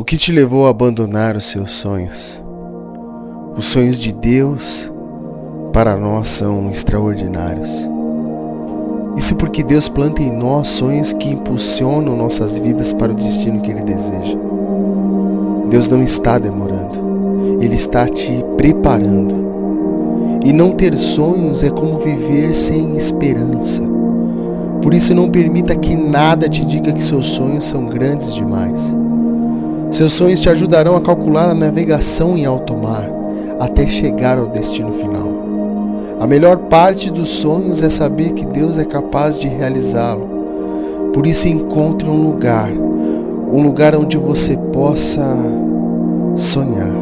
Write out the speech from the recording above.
O que te levou a abandonar os seus sonhos? Os sonhos de Deus para nós são extraordinários. Isso porque Deus planta em nós sonhos que impulsionam nossas vidas para o destino que Ele deseja. Deus não está demorando, Ele está te preparando. E não ter sonhos é como viver sem esperança. Por isso, não permita que nada te diga que seus sonhos são grandes demais. Seus sonhos te ajudarão a calcular a navegação em alto mar até chegar ao destino final. A melhor parte dos sonhos é saber que Deus é capaz de realizá-lo. Por isso, encontre um lugar, um lugar onde você possa sonhar.